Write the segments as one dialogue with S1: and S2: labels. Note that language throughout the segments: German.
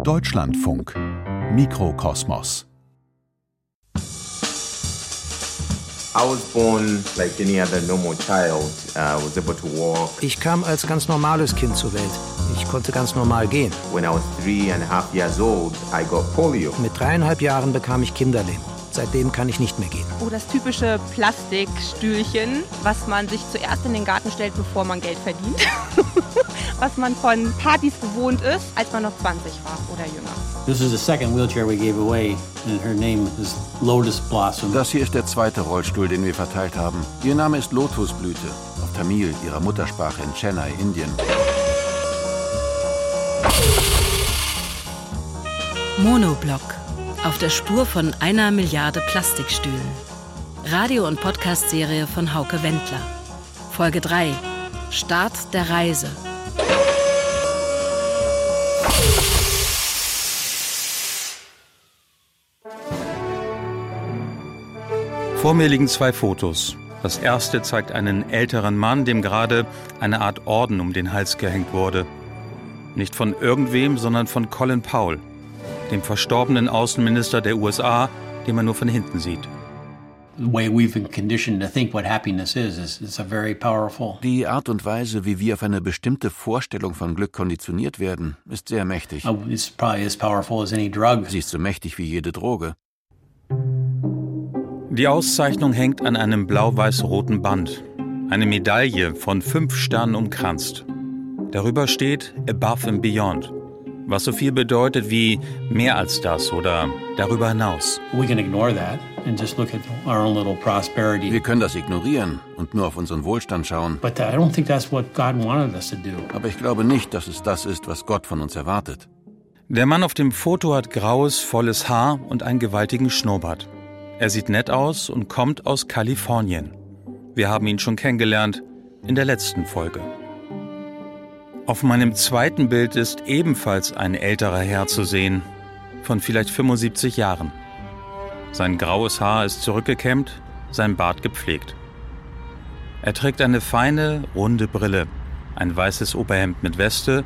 S1: Deutschlandfunk Mikrokosmos
S2: Ich kam als ganz normales Kind zur Welt. Ich konnte ganz normal gehen. Mit dreieinhalb Jahren bekam ich Kinderlähmung. Seitdem kann ich nicht mehr gehen.
S3: Oh, das typische Plastikstühlchen, was man sich zuerst in den Garten stellt, bevor man Geld verdient. was man von Partys gewohnt ist, als man noch 20 war oder jünger.
S4: This is the second wheelchair we gave away, and her name is Lotus Blossom.
S5: Das hier ist der zweite Rollstuhl, den wir verteilt haben. Ihr Name ist Lotusblüte, auf Tamil, ihrer Muttersprache in Chennai, Indien.
S6: Monoblock. Auf der Spur von einer Milliarde Plastikstühlen. Radio- und Podcast-Serie von Hauke Wendler. Folge 3. Start der Reise.
S7: Vor mir liegen zwei Fotos. Das erste zeigt einen älteren Mann, dem gerade eine Art Orden um den Hals gehängt wurde. Nicht von irgendwem, sondern von Colin Powell, dem verstorbenen Außenminister der USA, den man nur von hinten sieht.
S5: Die Art und Weise, wie wir auf eine bestimmte Vorstellung von Glück konditioniert werden, ist sehr mächtig.
S4: Oh.
S5: Sie ist so mächtig wie jede Droge.
S7: Die Auszeichnung hängt an einem blau-weiß-roten Band. Eine Medaille von fünf Sternen umkranzt. Darüber steht Above and Beyond, was so viel bedeutet wie mehr als das oder darüber hinaus.
S5: Wir können das ignorieren und nur auf unseren Wohlstand schauen.
S4: But I don't think that's what God wanted us to do.
S5: Aber ich glaube nicht, dass es das ist, was Gott von uns erwartet.
S7: Der Mann auf dem Foto hat graues, volles Haar und einen gewaltigen Schnurrbart. Er sieht nett aus und kommt aus Kalifornien. Wir haben ihn schon kennengelernt in der letzten Folge. Auf meinem zweiten Bild ist ebenfalls ein älterer Herr zu sehen, von vielleicht 75 Jahren. Sein graues Haar ist zurückgekämmt, sein Bart gepflegt. Er trägt eine feine, runde Brille, ein weißes Oberhemd mit Weste,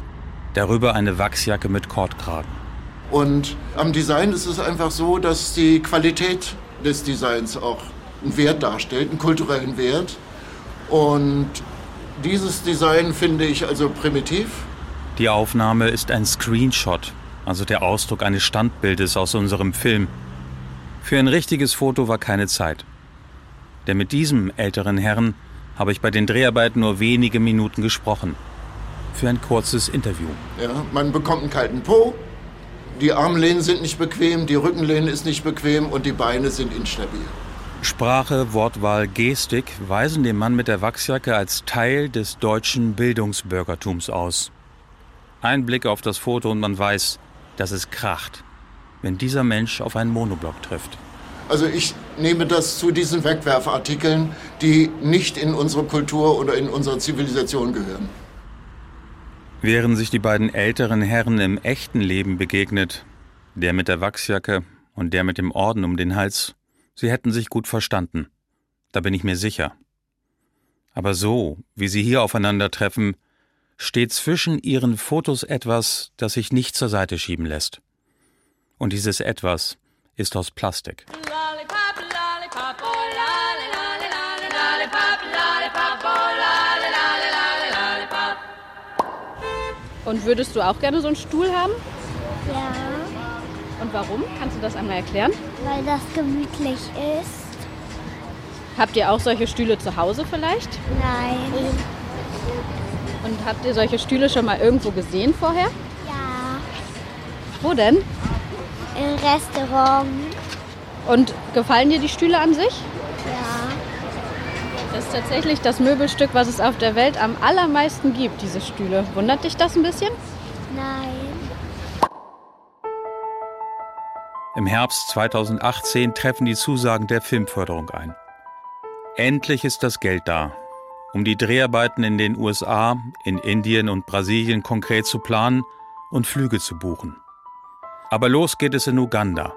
S7: darüber eine Wachsjacke mit Kordkragen.
S8: Und am Design ist es einfach so, dass die Qualität des Designs auch einen Wert darstellt, einen kulturellen Wert. Und dieses Design finde ich also primitiv.
S7: Die Aufnahme ist ein Screenshot, also der Ausdruck eines Standbildes aus unserem Film. Für ein richtiges Foto war keine Zeit. Denn mit diesem älteren Herrn habe ich bei den Dreharbeiten nur wenige Minuten gesprochen. Für ein kurzes Interview.
S8: Ja, man bekommt einen kalten Po, die Armlehnen sind nicht bequem, die Rückenlehne ist nicht bequem und die Beine sind instabil.
S7: Sprache, Wortwahl, Gestik weisen den Mann mit der Wachsjacke als Teil des deutschen Bildungsbürgertums aus. Ein Blick auf das Foto und man weiß, dass es kracht, wenn dieser Mensch auf einen Monoblock trifft.
S8: Also ich nehme das zu diesen Wegwerfartikeln, die nicht in unsere Kultur oder in unsere Zivilisation gehören.
S7: Wären sich die beiden älteren Herren im echten Leben begegnet, der mit der Wachsjacke und der mit dem Orden um den Hals, sie hätten sich gut verstanden. Da bin ich mir sicher. Aber so, wie sie hier aufeinandertreffen, steht zwischen ihren Fotos etwas, das sich nicht zur Seite schieben lässt. Und dieses etwas ist aus Plastik.
S9: Und würdest du auch gerne so einen Stuhl haben?
S10: Ja.
S9: Und warum? Kannst du das einmal erklären?
S10: Weil das gemütlich ist.
S9: Habt ihr auch solche Stühle zu Hause vielleicht?
S10: Nein.
S9: Und habt ihr solche Stühle schon mal irgendwo gesehen vorher?
S10: Ja.
S9: Wo denn?
S10: Im Restaurant.
S9: Und gefallen dir die Stühle an sich? Das ist tatsächlich das Möbelstück, was es auf der Welt am allermeisten gibt, diese Stühle. Wundert dich das ein bisschen?
S10: Nein.
S7: Im Herbst 2018 treffen die Zusagen der Filmförderung ein. Endlich ist das Geld da, um die Dreharbeiten in den USA, in Indien und Brasilien konkret zu planen und Flüge zu buchen. Aber los geht es in Uganda.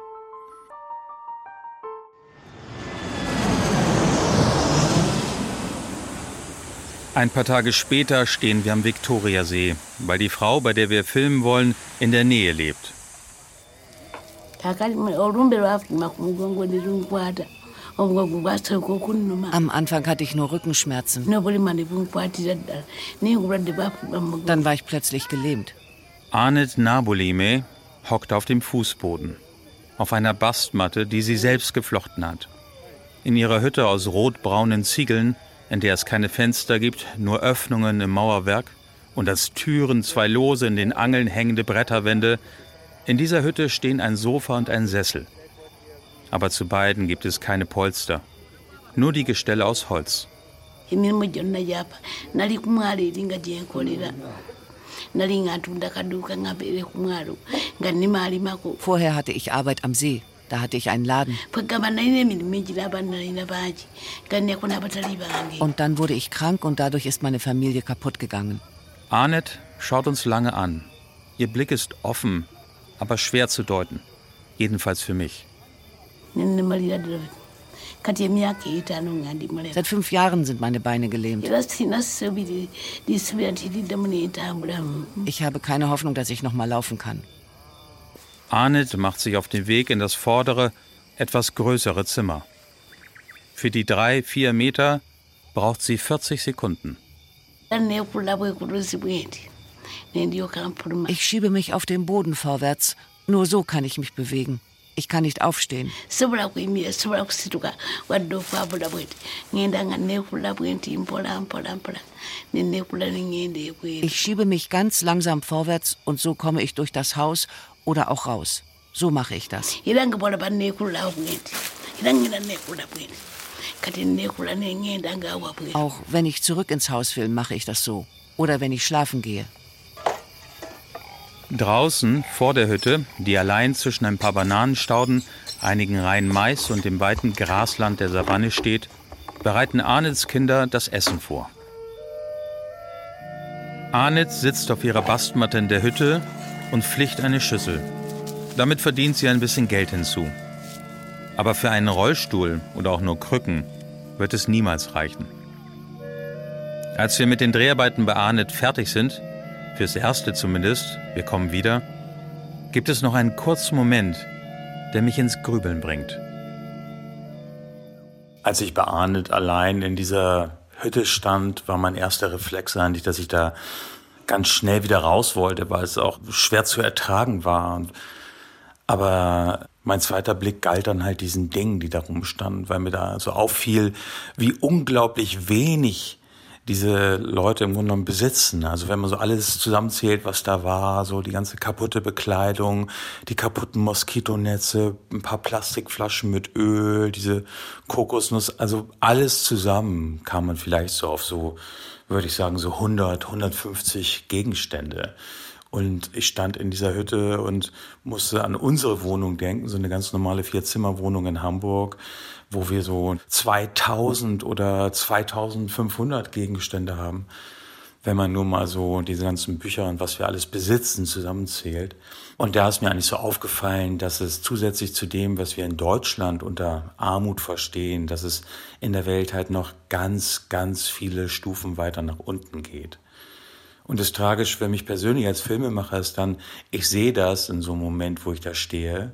S7: Ein paar Tage später stehen wir am Viktoriasee, weil die Frau, bei der wir filmen wollen, in der Nähe lebt.
S11: Am Anfang hatte ich nur Rückenschmerzen. Dann war ich plötzlich gelähmt.
S7: Arnet Nabulime hockt auf dem Fußboden, auf einer Bastmatte, die sie selbst geflochten hat. In ihrer Hütte aus rotbraunen Ziegeln, in der es keine Fenster gibt, nur Öffnungen im Mauerwerk und als Türen zwei lose in den Angeln hängende Bretterwände, in dieser Hütte stehen ein Sofa und ein Sessel. Aber zu beiden gibt es keine Polster, nur die Gestelle aus Holz.
S11: Vorher hatte ich Arbeit am See. Da hatte ich einen Laden. Und dann wurde ich krank und dadurch ist meine Familie kaputt gegangen.
S7: Arnet schaut uns lange an. Ihr Blick ist offen, aber schwer zu deuten. Jedenfalls für mich.
S11: Seit fünf Jahren sind meine Beine gelähmt. Ich habe keine Hoffnung, dass ich noch mal laufen kann.
S7: Arnett macht sich auf den Weg in das vordere, etwas größere Zimmer. Für die drei, vier Meter braucht sie 40 Sekunden.
S11: Ich schiebe mich auf den Boden vorwärts. Nur so kann ich mich bewegen. Ich kann nicht aufstehen. Ich schiebe mich ganz langsam vorwärts und so komme ich durch das Haus oder auch raus. So mache ich das.
S12: neŋŋenda ngaawa bwe
S11: Auch wenn ich zurück ins Haus will, mache ich das so. Oder wenn ich schlafen gehe.
S7: Draußen vor der Hütte, die allein zwischen ein paar Bananenstauden, einigen Reihen Mais und dem weiten Grasland der Savanne steht, bereiten Arnets Kinder das Essen vor. Arnett sitzt auf ihrer Bastmatte in der Hütte und flicht eine Schüssel. Damit verdient sie ein bisschen Geld hinzu. Aber für einen Rollstuhl oder auch nur Krücken wird es niemals reichen. Als wir mit den Dreharbeiten bei fertig sind, fürs Erste zumindest, wir kommen wieder, gibt es noch einen kurzen Moment, der mich ins Grübeln bringt.
S13: Als ich bei allein in dieser Hütte stand, war mein erster Reflex eigentlich, dass ich da ganz schnell wieder raus wollte, weil es auch schwer zu ertragen war. Aber mein zweiter Blick galt dann halt diesen Dingen, die da rumstanden, weil mir da so auffiel, wie unglaublich wenig diese Leute im Grunde genommen besitzen. Also wenn man so alles zusammenzählt, was da war, so die ganze kaputte Bekleidung, die kaputten Moskitonetze, ein paar Plastikflaschen mit Öl, diese Kokosnuss, also alles zusammen kam man vielleicht so auf so, würde ich sagen, so 100, 150 Gegenstände. Und ich stand in dieser Hütte und musste an unsere Wohnung denken, so eine ganz normale Vierzimmerwohnung in Hamburg, wo wir so 2000 oder 2500 Gegenstände haben, wenn man nur mal so diese ganzen Bücher und was wir alles besitzen zusammenzählt. Und da ist mir eigentlich so aufgefallen, dass es zusätzlich zu dem, was wir in Deutschland unter Armut verstehen, dass es in der Welt halt noch ganz, ganz viele Stufen weiter nach unten geht. Und das Tragische für mich persönlich als Filmemacher ist dann, ich sehe das in so einem Moment, wo ich da stehe.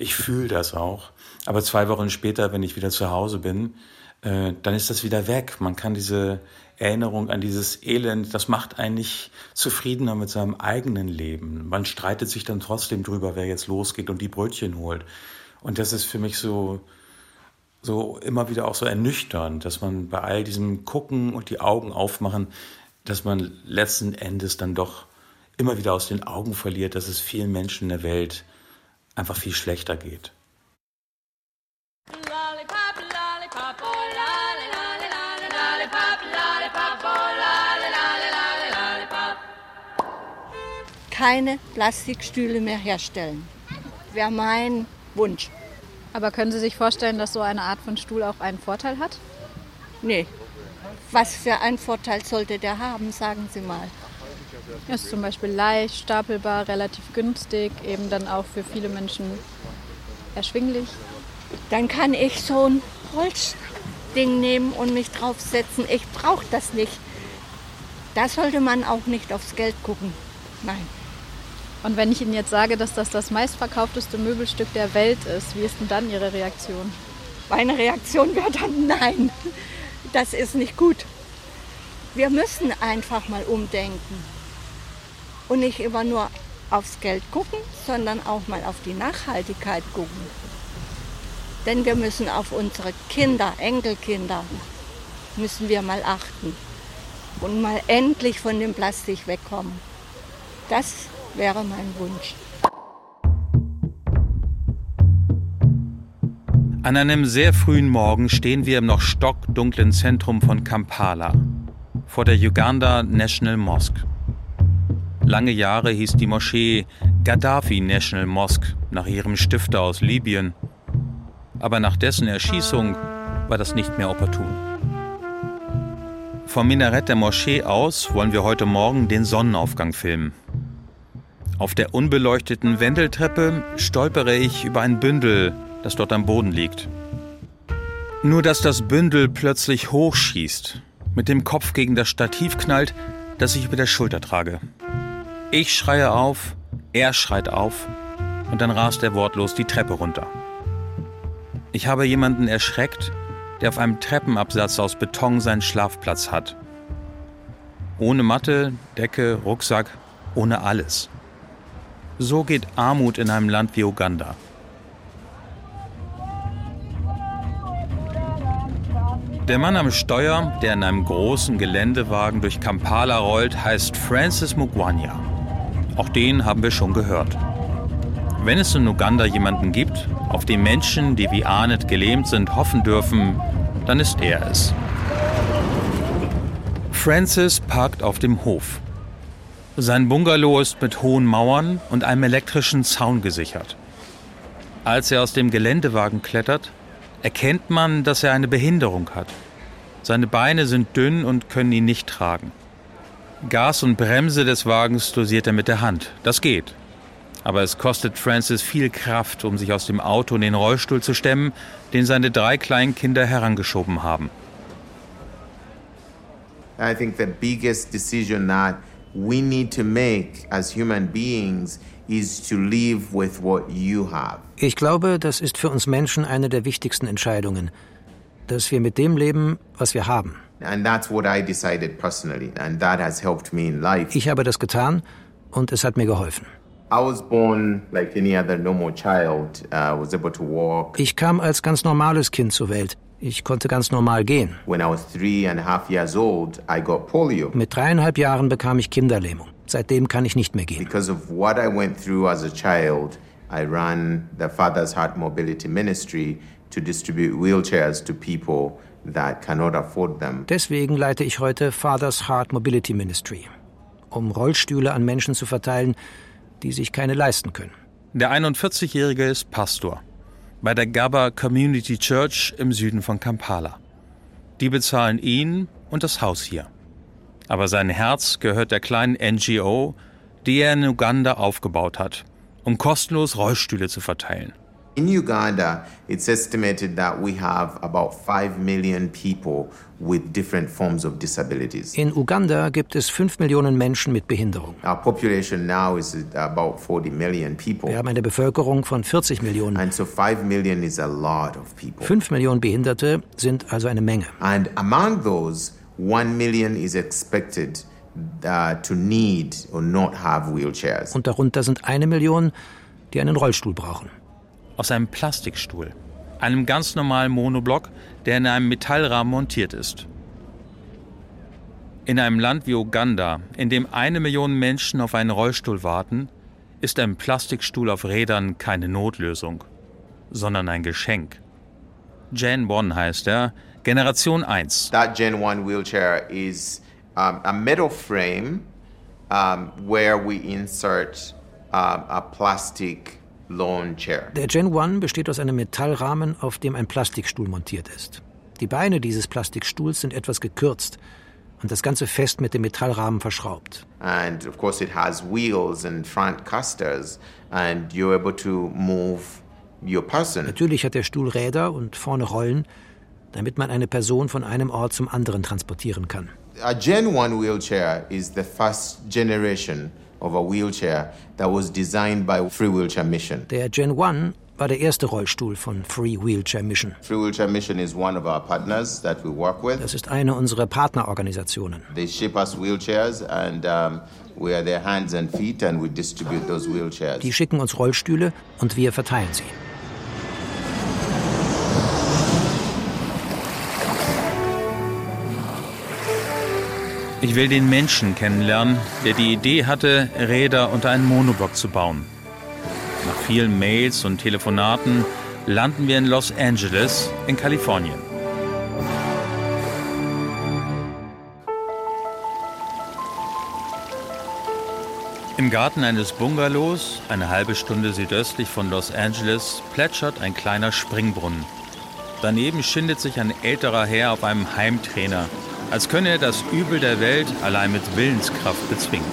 S13: Ich fühle das auch. Aber zwei Wochen später, wenn ich wieder zu Hause bin, äh, dann ist das wieder weg. Man kann diese Erinnerung an dieses Elend, das macht einen nicht zufriedener mit seinem eigenen Leben. Man streitet sich dann trotzdem drüber, wer jetzt losgeht und die Brötchen holt. Und das ist für mich so, so immer wieder auch so ernüchternd, dass man bei all diesem Gucken und die Augen aufmachen, dass man letzten Endes dann doch immer wieder aus den Augen verliert, dass es vielen Menschen in der Welt einfach viel schlechter geht.
S14: Keine Plastikstühle mehr herstellen. Wäre mein Wunsch.
S9: Aber können Sie sich vorstellen, dass so eine Art von Stuhl auch einen Vorteil hat?
S14: Nee. Was für einen Vorteil sollte der haben, sagen Sie mal.
S9: Ist zum Beispiel leicht, stapelbar, relativ günstig, eben dann auch für viele Menschen erschwinglich.
S14: Dann kann ich so ein Holzding nehmen und mich draufsetzen. Ich brauche das nicht. Da sollte man auch nicht aufs Geld gucken. Nein.
S9: Und wenn ich Ihnen jetzt sage, dass das das meistverkaufteste Möbelstück der Welt ist, wie ist denn dann Ihre Reaktion?
S14: Meine Reaktion wäre dann nein. Das ist nicht gut. Wir müssen einfach mal umdenken und nicht immer nur aufs Geld gucken, sondern auch mal auf die Nachhaltigkeit gucken. Denn wir müssen auf unsere Kinder, Enkelkinder, müssen wir mal achten und mal endlich von dem Plastik wegkommen. Das wäre mein Wunsch.
S7: An einem sehr frühen Morgen stehen wir im noch stockdunklen Zentrum von Kampala, vor der Uganda National Mosque. Lange Jahre hieß die Moschee Gaddafi National Mosque nach ihrem Stifter aus Libyen. Aber nach dessen Erschießung war das nicht mehr opportun. Vom Minarett der Moschee aus wollen wir heute Morgen den Sonnenaufgang filmen. Auf der unbeleuchteten Wendeltreppe stolpere ich über ein Bündel, das dort am Boden liegt. Nur dass das Bündel plötzlich hochschießt, mit dem Kopf gegen das Stativ knallt, das ich über der Schulter trage. Ich schreie auf, er schreit auf und dann rast er wortlos die Treppe runter. Ich habe jemanden erschreckt, der auf einem Treppenabsatz aus Beton seinen Schlafplatz hat. Ohne Matte, Decke, Rucksack, ohne alles. So geht Armut in einem Land wie Uganda. Der Mann am Steuer, der in einem großen Geländewagen durch Kampala rollt, heißt Francis Mugwanya. Auch den haben wir schon gehört. Wenn es in Uganda jemanden gibt, auf den Menschen, die wie Arnett gelähmt sind, hoffen dürfen, dann ist er es. Francis parkt auf dem Hof. Sein Bungalow ist mit hohen Mauern und einem elektrischen Zaun gesichert. Als er aus dem Geländewagen klettert, erkennt man, dass er eine Behinderung hat. Seine Beine sind dünn und können ihn nicht tragen. Gas und Bremse des Wagens dosiert er mit der Hand. Das geht. Aber es kostet Francis viel Kraft, um sich aus dem Auto in den Rollstuhl zu stemmen, den seine drei kleinen Kinder herangeschoben haben.
S15: I think the biggest decision that we need to make as human beings is to live with what you have.
S2: Ich glaube, das ist für uns Menschen eine der wichtigsten Entscheidungen, dass wir mit dem leben, was wir haben.
S15: And that's what I decided personally, and that has helped me in life.
S2: Ich habe das getan und es hat mir geholfen.
S15: I was born like any other normal child, uh, was able to walk.
S2: Ich kam als ganz normales Kind zur Welt. Ich konnte ganz normal gehen.
S15: When I was three and a half years old, I got polio.
S2: Mit dreieinhalb Jahren bekam ich Kinderlähmung. Seitdem kann ich nicht mehr gehen.
S15: Because of what I went through as a child, I ran the Father's Heart Mobility Ministry to distribute wheelchairs to people that cannot afford them.
S2: Deswegen leite ich heute Father's Heart Mobility Ministry, um Rollstühle an Menschen zu verteilen, die sich keine leisten können.
S7: Der 41-Jährige ist Pastor bei der Gaba Community Church im Süden von Kampala. Die bezahlen ihn und das Haus hier. Aber sein Herz gehört der kleinen NGO, die er in Uganda aufgebaut hat, um kostenlos Rollstühle zu verteilen.
S15: In Uganda, it's estimated that we have about 5 million people with different forms of disabilities.
S2: In Uganda gibt es 5 Millionen Menschen mit Behinderung.
S15: Our population now is about 40 million people.
S2: Wir haben eine Bevölkerung von 40 Millionen.
S15: And so 5 million is a lot of people.
S2: 5 Millionen Behinderte sind also eine Menge.
S15: And among those, 1 million is expected uh, to need or not have wheelchairs.
S2: Und darunter sind eine Million, die einen Rollstuhl brauchen
S7: aus einem Plastikstuhl, einem ganz normalen Monoblock, der in einem Metallrahmen montiert ist. In einem Land wie Uganda, in dem eine Million Menschen auf einen Rollstuhl warten, ist ein Plastikstuhl auf Rädern keine Notlösung, sondern ein Geschenk. Gen 1 heißt er, Generation 1.
S15: That Gen 1 wheelchair is um, a metal frame um, where we insert um, a plastic lawn chair.
S2: Der Gen 1 besteht aus einem Metallrahmen, auf dem ein Plastikstuhl montiert ist. Die Beine dieses Plastikstuhls sind etwas gekürzt und das Ganze fest mit dem Metallrahmen verschraubt.
S15: And of course it has wheels and front casters and you're able to move your person.
S2: Natürlich hat der Stuhl Räder und vorne Rollen, damit man eine Person von einem Ort zum anderen transportieren kann.
S15: A Gen 1 wheelchair is the first generation of a wheelchair that was designed by Free Wheelchair Mission.
S2: Der Gen 1 war der erste Rollstuhl von Free Wheelchair Mission.
S15: Free Wheelchair Mission is one of our partners that we work with.
S2: Das ist eine unserer Partnerorganisationen.
S15: They ship us wheelchairs and um, we are their hands and feet and we distribute those wheelchairs.
S2: Die schicken uns Rollstühle und wir verteilen sie.
S7: Ich will den Menschen kennenlernen, der die Idee hatte, Räder unter einen Monoblock zu bauen. Nach vielen Mails und Telefonaten landen wir in Los Angeles in Kalifornien. Im Garten eines Bungalows, eine halbe Stunde südöstlich von Los Angeles, plätschert ein kleiner Springbrunnen. Daneben schindet sich ein älterer Herr auf einem Heimtrainer, als könne er das Übel der Welt allein mit Willenskraft bezwingen.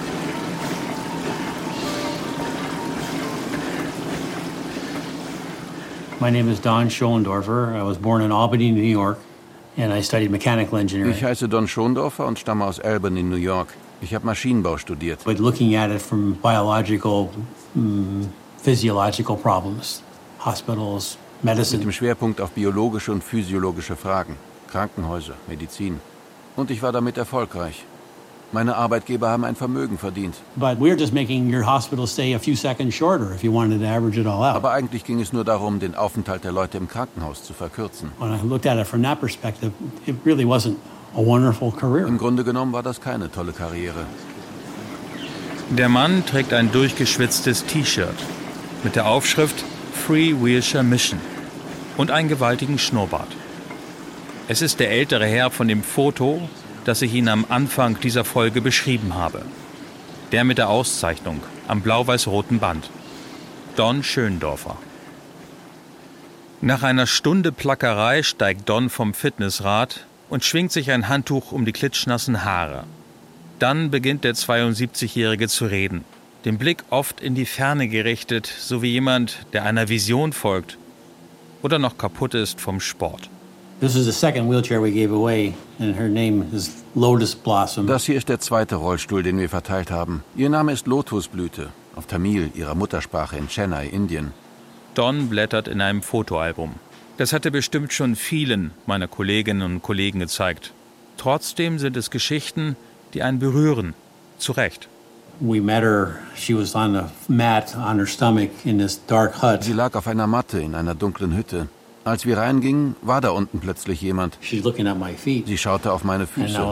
S4: My name is Don Schoendorfer. I was born in Albany, New York, and I studied mechanical engineering.
S5: Ich heiße Don Schondorfer und stamme aus Albany, New York. Ich habe Maschinenbau studiert.
S4: But looking at it from biological, mm, physiological problems, hospitals, medicine.
S5: Mit dem Schwerpunkt auf biologische und physiologische Fragen, Krankenhäuser, Medizin. Und ich war damit erfolgreich. Meine Arbeitgeber haben ein Vermögen verdient.
S4: But we're just making your hospital stay a few seconds shorter if you wanted to average it all out.
S5: Aber eigentlich ging es nur darum, den Aufenthalt der Leute im Krankenhaus zu verkürzen.
S4: When I looked at it from that perspective, it really wasn't a wonderful career.
S5: Im Grunde genommen war das keine tolle Karriere.
S7: Der Mann trägt ein durchgeschwitztes T-Shirt mit der Aufschrift Free Wheelchair Mission und einen gewaltigen Schnurrbart. Es ist der ältere Herr von dem Foto, das ich Ihnen am Anfang dieser Folge beschrieben habe. Der mit der Auszeichnung am blau-weiß-roten Band. Don Schöndorfer. Nach einer Stunde Plackerei steigt Don vom Fitnessrad und schwingt sich ein Handtuch um die klitschnassen Haare. Dann beginnt der 72-Jährige zu reden, den Blick oft in die Ferne gerichtet, so wie jemand, der einer Vision folgt oder noch kaputt ist vom Sport.
S4: This is the second wheelchair we gave away, and her name is Lotus Blossom.
S5: Das hier ist der zweite Rollstuhl, den wir verteilt haben. Ihr Name ist Lotusblüte, auf Tamil, ihrer Muttersprache in Chennai, Indien.
S7: Don blättert in einem Fotoalbum. Das hatte bestimmt schon vielen meiner Kolleginnen und Kollegen gezeigt. Trotzdem sind es Geschichten, die einen berühren. Zu Recht.
S4: We met her. She was on a mat on her stomach in this dark hut.
S5: Sie lag auf einer Matte in einer dunklen Hütte. Als wir reingingen, war da unten plötzlich jemand. Sie schaute auf meine Füße.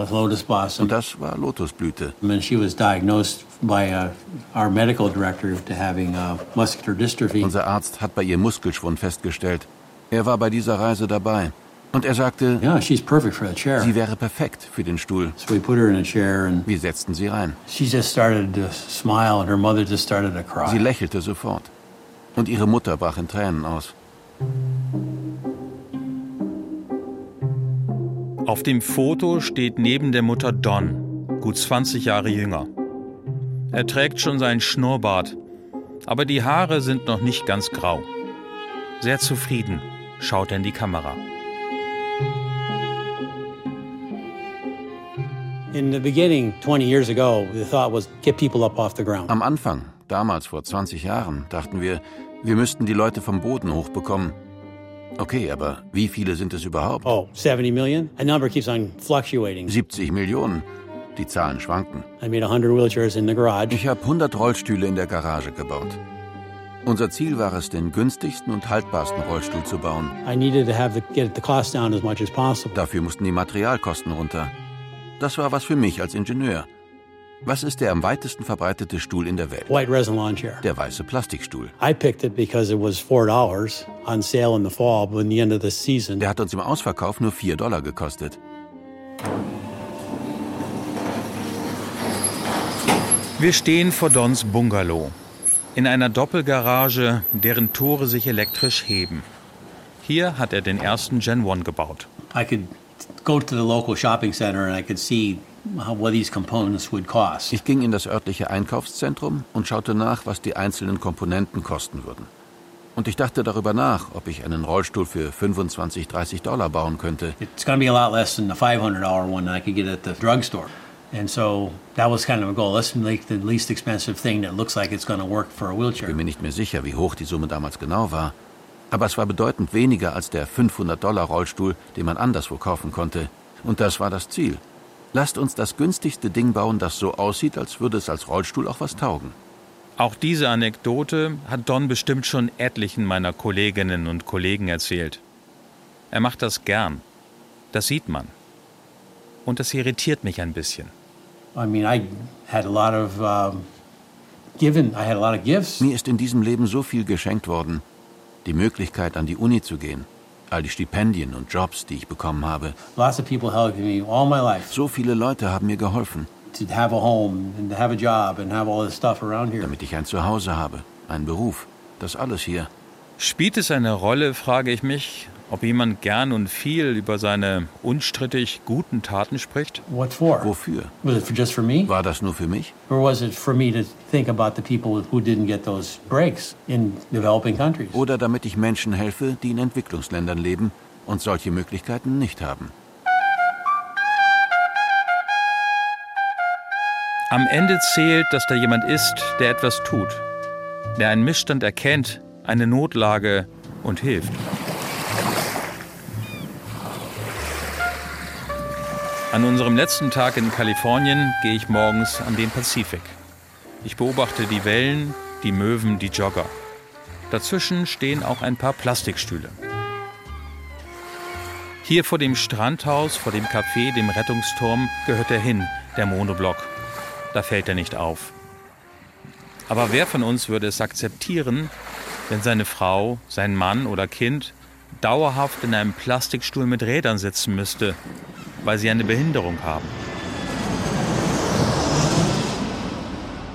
S5: Und das war Lotusblüte.
S4: And she was diagnosed by uh, our medical director to having uh, muscular dystrophy.
S5: Unser Arzt hat bei ihr Muskelschwund festgestellt. Er war bei dieser Reise dabei. Und er sagte,
S4: Yeah, she's perfect for the chair.
S5: sie wäre perfekt für den Stuhl.
S4: So we put her in a chair and
S5: Wir setzten sie rein.
S4: she just started to smile and her mother just started to cry.
S5: Sie lächelte sofort. Und ihre Mutter brach in Tränen aus.
S7: Auf dem Foto steht neben der Mutter Don, gut 20 Jahre jünger. Er trägt schon seinen Schnurrbart, aber die Haare sind noch nicht ganz grau. Sehr zufrieden schaut er in die Kamera.
S4: In the beginning, 20 years ago, the thought was get people up off the ground.
S5: Am Anfang, damals vor 20 Jahren, dachten wir, wir müssten die Leute vom Boden hochbekommen. Okay, aber wie viele sind es überhaupt?
S4: Oh, 70 million? A number keeps on fluctuating.
S5: 70 Millionen. Die Zahlen schwanken.
S4: I made 100 wheelchairs in the garage.
S5: Ich habe 100 Rollstühle in der Garage gebaut. Unser Ziel war es, den günstigsten und haltbarsten Rollstuhl zu bauen.
S4: I needed to have the, get the cost down as much as possible.
S5: Dafür mussten die Materialkosten runter. Das war was für mich als Ingenieur. Was ist der am weitesten verbreitete Stuhl in der Welt?
S4: White resin lawn chair.
S5: Der weiße Plastikstuhl.
S4: I picked it because it was four dollars on sale in the fall, but in the end of the season,
S5: Der hat uns im Ausverkauf nur 4 Dollar gekostet.
S7: Wir stehen vor Dons Bungalow. In einer Doppelgarage, deren Tore sich elektrisch heben. Hier hat er den ersten Gen 1 gebaut.
S4: I could go to the local shopping center and I could see
S5: Ich ging in das örtliche Einkaufszentrum und schaute nach, was die einzelnen Komponenten kosten würden. Und ich dachte darüber nach, ob ich einen Rollstuhl für 25, 30 Dollar bauen könnte.
S4: It's going to be a lot less than the $500 one that I could get at the drugstore. And so that was kind of a goal. Let's make the least expensive thing that looks like it's going to work for a
S5: Ich bin mir nicht mehr sicher, wie hoch die Summe damals genau war. Aber es war bedeutend weniger als der 500-Dollar-Rollstuhl, den man anderswo kaufen konnte. Und das war das Ziel. Lasst uns das günstigste Ding bauen, das so aussieht, als würde es als Rollstuhl auch was taugen.
S7: Auch diese Anekdote hat Don bestimmt schon etlichen meiner Kolleginnen und Kollegen erzählt. Er macht das gern. Das sieht man. Und das irritiert mich ein bisschen.
S4: I mean, I had a lot of um, given. I had a lot of gifts.
S5: Mir ist in diesem Leben so viel geschenkt worden. Die Möglichkeit, an die Uni zu gehen. All die Stipendien und Jobs, die ich bekommen habe.
S4: Lots of people helped me all my life
S5: So viele Leute haben mir geholfen,
S4: to have a home and to have a job and have all this stuff around here.
S5: damit ich ein Zuhause habe, einen Beruf. Das alles hier.
S7: Spielt es eine Rolle, frage ich mich, ob jemand gern und viel über seine unstrittig guten Taten spricht?
S4: What for?
S5: Wofür?
S4: Was it for just for me?
S5: War das nur für mich?
S4: Or was it for me to think about the people who didn't get those breaks in developing countries?
S5: Oder damit ich Menschen helfe, die in Entwicklungsländern leben und solche Möglichkeiten nicht haben?
S7: Am Ende zählt, dass da jemand ist, der etwas tut, der einen Missstand erkennt, eine Notlage und hilft. An unserem letzten Tag in Kalifornien gehe ich morgens an den Pazifik. Ich beobachte die Wellen, die Möwen, die Jogger. Dazwischen stehen auch ein paar Plastikstühle. Hier vor dem Strandhaus, vor dem Café, dem Rettungsturm, gehört er hin, der Monoblock. Da fällt er nicht auf. Aber wer von uns würde es akzeptieren, wenn seine Frau, sein Mann oder Kind dauerhaft in einem Plastikstuhl mit Rädern sitzen müsste, weil sie eine Behinderung haben?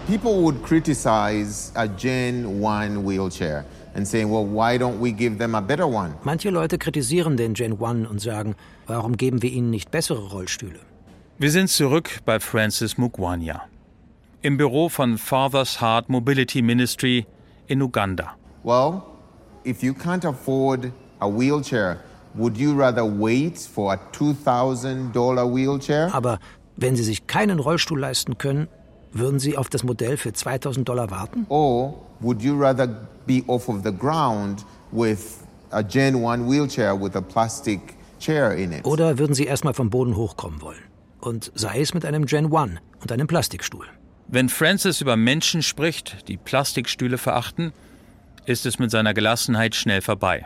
S15: People would criticize a Gen 1 wheelchair and saying, well, why don't we give them a better one?
S2: Manche Leute kritisieren den Gen 1 und sagen, warum geben wir ihnen nicht bessere Rollstühle?
S7: Wir sind zurück bei Francis Mugwanya. Im Büro von Father's Heart Mobility Ministry in Uganda.
S15: Well, if you can't afford a wheelchair, would you rather wait for a $2,000 wheelchair?
S2: Aber wenn Sie sich keinen Rollstuhl leisten können, würden Sie auf das Modell für 2000 Dollar warten?
S15: Or would you rather be off of the ground with a Gen 1 wheelchair with a plastic chair in it?
S2: Oder würden Sie erstmal vom Boden hochkommen wollen? Und sei es mit einem Gen 1 und einem Plastikstuhl.
S7: Wenn Francis über Menschen spricht, die Plastikstühle verachten, ist es mit seiner Gelassenheit schnell vorbei.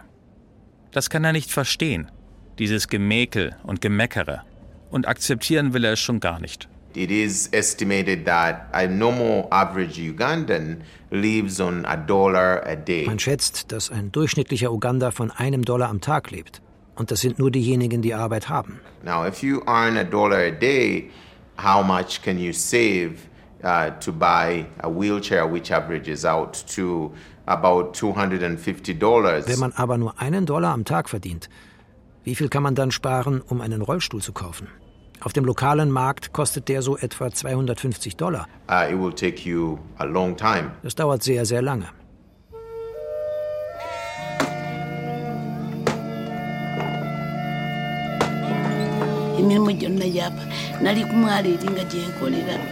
S7: Das kann er nicht verstehen, dieses Gemäkel und Gemeckere. Und akzeptieren will er es schon gar nicht.
S15: It is estimated that a normal average Ugandan lives on a dollar a day.
S2: Man schätzt, dass ein durchschnittlicher Uganda von einem Dollar am Tag lebt. Und das sind nur diejenigen, die Arbeit haben.
S15: Now, if you earn a dollar a day, how much can you save uh, to buy a wheelchair, which averages out to about $250?
S2: Wenn man aber nur einen Dollar am Tag verdient, wie viel kann man dann sparen, um einen Rollstuhl zu kaufen? Auf dem lokalen Markt kostet der so etwa 250 Dollar.
S15: Uh, it will take you a long time.
S2: Das dauert sehr, sehr lange.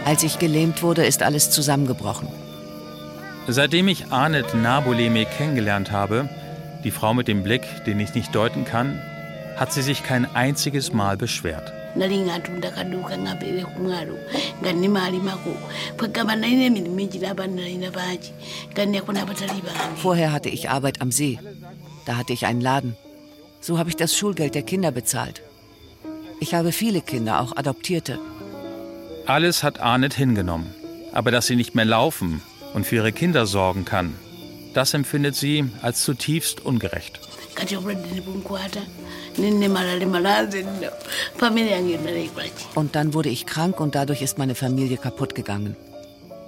S11: Als ich gelähmt wurde, ist alles zusammengebrochen.
S7: Seitdem ich Arnett Nabuleme kennengelernt habe, die Frau mit dem Blick, den ich nicht deuten kann, hat sie sich kein einziges Mal beschwert.
S11: Vorher hatte ich Arbeit am See. Da hatte ich einen Laden. So habe ich das Schulgeld der Kinder bezahlt. Ich habe viele Kinder, auch Adoptierte.
S7: Alles hat Arnett hingenommen. Aber dass sie nicht mehr laufen und für ihre Kinder sorgen kann, das empfindet sie als zutiefst ungerecht.
S11: Und dann wurde ich krank und dadurch ist meine Familie kaputt gegangen.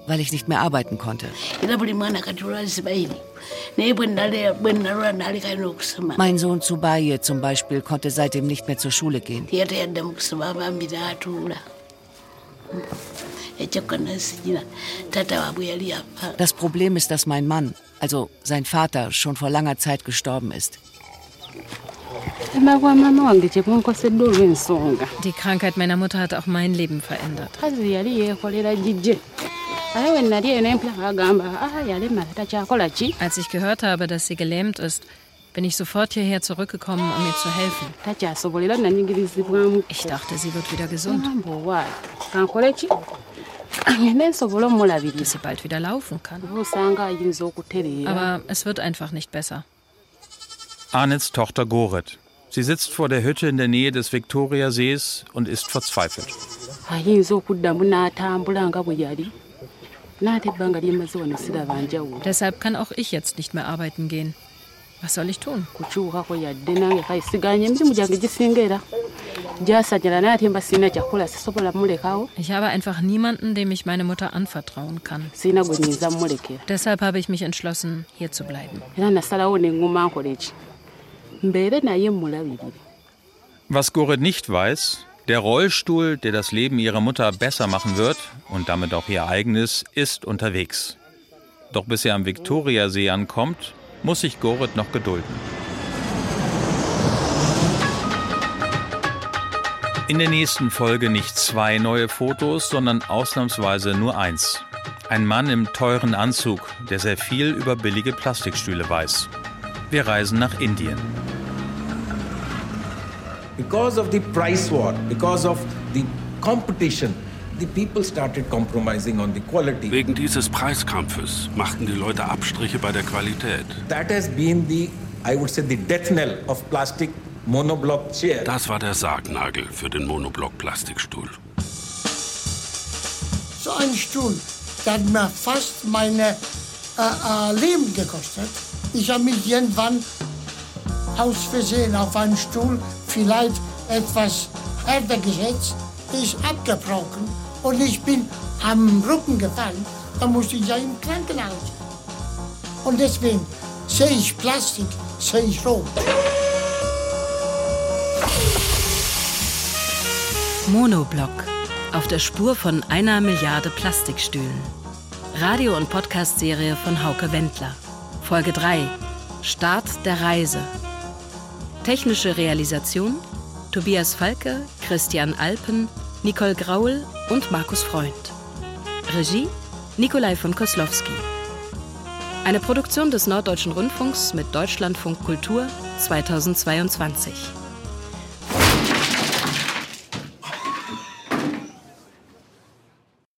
S11: Weil ich nicht mehr arbeiten konnte. Mein Sohn Zubaye zum Beispiel konnte seitdem nicht mehr zur Schule gehen. Das Problem ist, dass mein Mann, also sein Vater, schon vor langer Zeit gestorben ist.
S6: Die Krankheit meiner Mutter hat auch mein Leben verändert. Als ich gehört habe, dass sie gelähmt ist, bin ich sofort hierher zurückgekommen, um ihr zu helfen. Ich dachte, sie wird wieder gesund. Dass sie bald wieder laufen kann. Aber es wird einfach nicht besser.
S7: Arnets Tochter Goret. Sie sitzt vor der Hütte in der Nähe des Viktoriasees und ist verzweifelt.
S6: Deshalb kann auch ich jetzt nicht mehr arbeiten gehen. Was soll ich tun? Ich habe einfach niemanden, dem ich meine Mutter anvertrauen kann. Deshalb habe ich mich entschlossen, hier zu bleiben.
S7: Was Goret nicht weiß, der Rollstuhl, der das Leben ihrer Mutter besser machen wird und damit auch ihr eigenes, ist unterwegs. Doch bis er am Viktoriasee ankommt, muss sich Goret noch gedulden. In der nächsten Folge nicht zwei neue Fotos, sondern ausnahmsweise nur eins. Ein Mann im teuren Anzug, der sehr viel über billige Plastikstühle weiß. Wir reisen nach Indien.
S16: Because of the price war, because of the competition, the people started compromising on the quality.
S1: Wegen dieses Preiskampfes machten die Leute Abstriche bei der Qualität.
S16: That has been the, I would say, the death knell of plastic monoblock chair.
S1: Das war der Sargnagel für den Monoblock-Plastikstuhl.
S17: So ein Stuhl, der hat mir fast meine äh, äh, Leben gekostet. Ich habe mich irgendwann aus Versehen auf einen Stuhl vielleicht etwas härter gesetzt, ist abgebrochen und ich bin am Rücken gefallen. Da musste ich ja im Krankenhaus. Und deswegen sehe ich Plastik, sehe ich rot.
S6: Monoblock. Auf der Spur von einer Milliarde Plastikstühlen. Radio- und Podcast-Serie von Hauke Wendler. Folge 3. Start der Reise. Technische Realisation Tobias Falke, Christian Alpen, Nicole Graul und Markus Freund. Regie Nikolai von Koslowski. Eine Produktion des Norddeutschen Rundfunks mit Deutschlandfunk Kultur 2022.